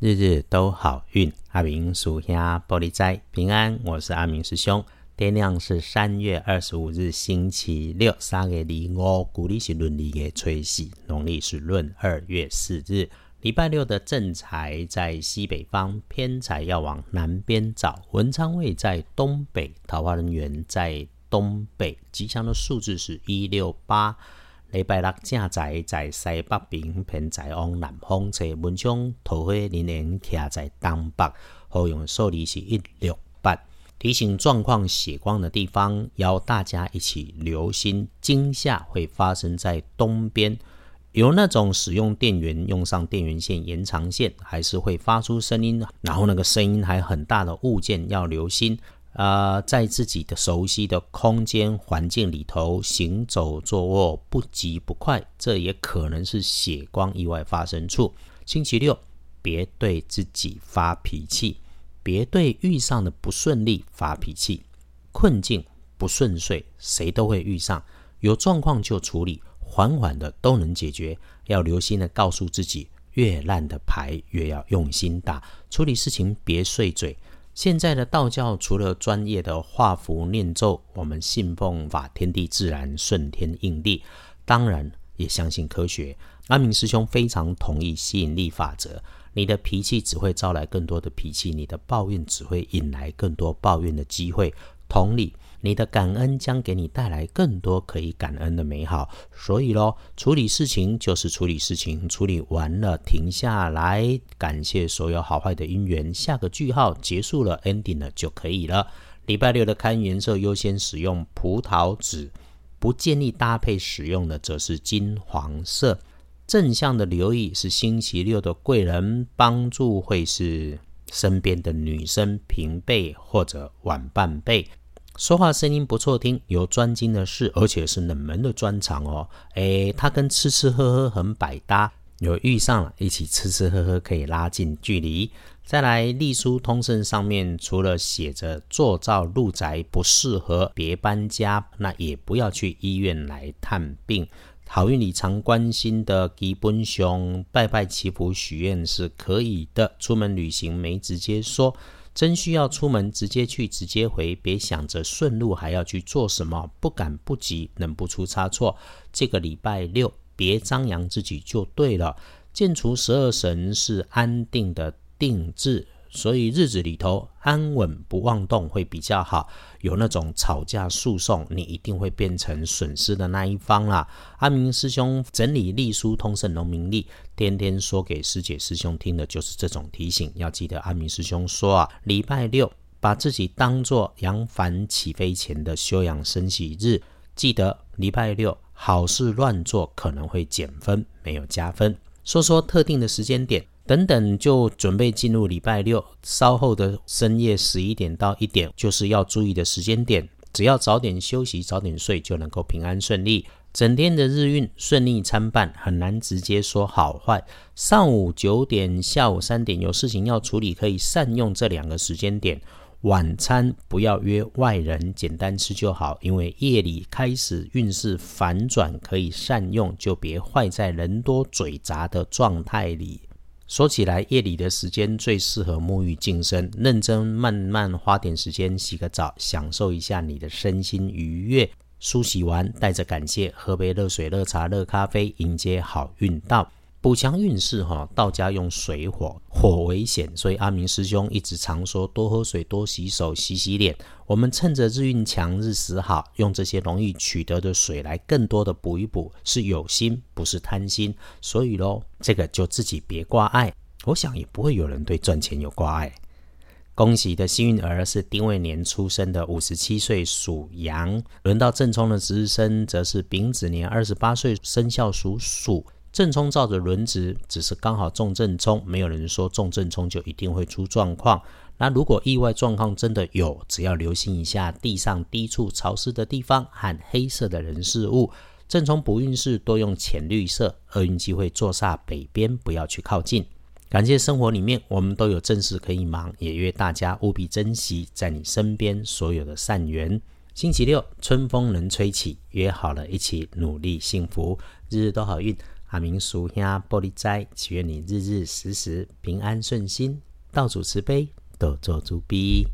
日日都好运。阿明属下玻璃斋平安，我是阿明师兄。天亮是三月二十五日星期六，三月二五，古历是闰历的吹喜，农历是闰二月四日。礼拜六的正财在西北方，偏财要往南边找。文昌位在东北，桃花人员在东北。吉祥的数字是一六八。礼拜六正在在西北边，偏在往南方侧，文昌桃花人缘徛在东北，好用数字是一六八。提醒状况血光的地方，邀大家一起留心，惊吓会发生在东边，有那种使用电源用上电源线延长线，还是会发出声音，然后那个声音还很大的物件要留心。啊，在自己的熟悉的空间环境里头行走坐卧不急不快，这也可能是血光意外发生处。星期六，别对自己发脾气，别对遇上的不顺利发脾气。困境不顺遂，谁都会遇上，有状况就处理，缓缓的都能解决。要留心的告诉自己，越烂的牌越要用心打，处理事情别碎嘴。现在的道教除了专业的画符念咒，我们信奉法天地自然顺天应地，当然也相信科学。阿明师兄非常同意吸引力法则，你的脾气只会招来更多的脾气，你的抱怨只会引来更多抱怨的机会。同理。你的感恩将给你带来更多可以感恩的美好，所以咯，处理事情就是处理事情，处理完了停下来，感谢所有好坏的因缘，下个句号结束了，ending 了就可以了。礼拜六的看颜色优先使用葡萄紫，不建议搭配使用的则是金黄色。正向的留意是星期六的贵人帮助会是身边的女生平辈或者晚半辈。说话声音不错听，有专精的事，而且是冷门的专长哦。诶，他跟吃吃喝喝很百搭，有遇上了一起吃吃喝喝可以拉近距离。再来，隶书通胜上面除了写着做造入宅不适合，别搬家，那也不要去医院来探病。好运里常关心的基本熊拜拜祈福许愿是可以的，出门旅行没直接说。真需要出门，直接去，直接回，别想着顺路还要去做什么，不赶不急，能不出差错。这个礼拜六，别张扬自己就对了。建除十二神是安定的定制。所以日子里头安稳不妄动会比较好。有那种吵架诉讼，你一定会变成损失的那一方啦。阿明师兄整理隶书通胜农民历，天天说给师姐师兄听的就是这种提醒。要记得阿明师兄说啊，礼拜六把自己当做扬帆起飞前的休养生息日。记得礼拜六好事乱做可能会减分，没有加分。说说特定的时间点。等等，就准备进入礼拜六，稍后的深夜十一点到一点，就是要注意的时间点。只要早点休息，早点睡，就能够平安顺利。整天的日运顺利参半，很难直接说好坏。上午九点、下午三点有事情要处理，可以善用这两个时间点。晚餐不要约外人，简单吃就好，因为夜里开始运势反转，可以善用，就别坏在人多嘴杂的状态里。说起来，夜里的时间最适合沐浴净身，认真慢慢花点时间洗个澡，享受一下你的身心愉悦。梳洗完，带着感谢，喝杯热水、热茶、热咖啡，迎接好运到。补强运势哈，道家用水火，火危险，所以阿明师兄一直常说多喝水、多洗手、洗洗脸。我们趁着日运强、日时好，用这些容易取得的水来更多的补一补，是有心不是贪心。所以喽，这个就自己别挂碍。我想也不会有人对赚钱有挂碍。恭喜的幸运儿是丁未年出生的，五十七岁属羊。轮到正冲的值日生，则是丙子年二十八岁生肖属鼠。正冲照着轮值，只是刚好中正冲，没有人说中正冲就一定会出状况。那如果意外状况真的有，只要留心一下地上低处潮湿的地方和黑色的人事物。正冲不运势多用浅绿色，厄运机会坐煞北边，不要去靠近。感谢生活里面我们都有正事可以忙，也约大家务必珍惜在你身边所有的善缘。星期六春风能吹起，约好了一起努力幸福，日日都好运。阿明叔兄玻璃斋，祈愿你日日时时平安顺心，道主慈悲，多做主逼。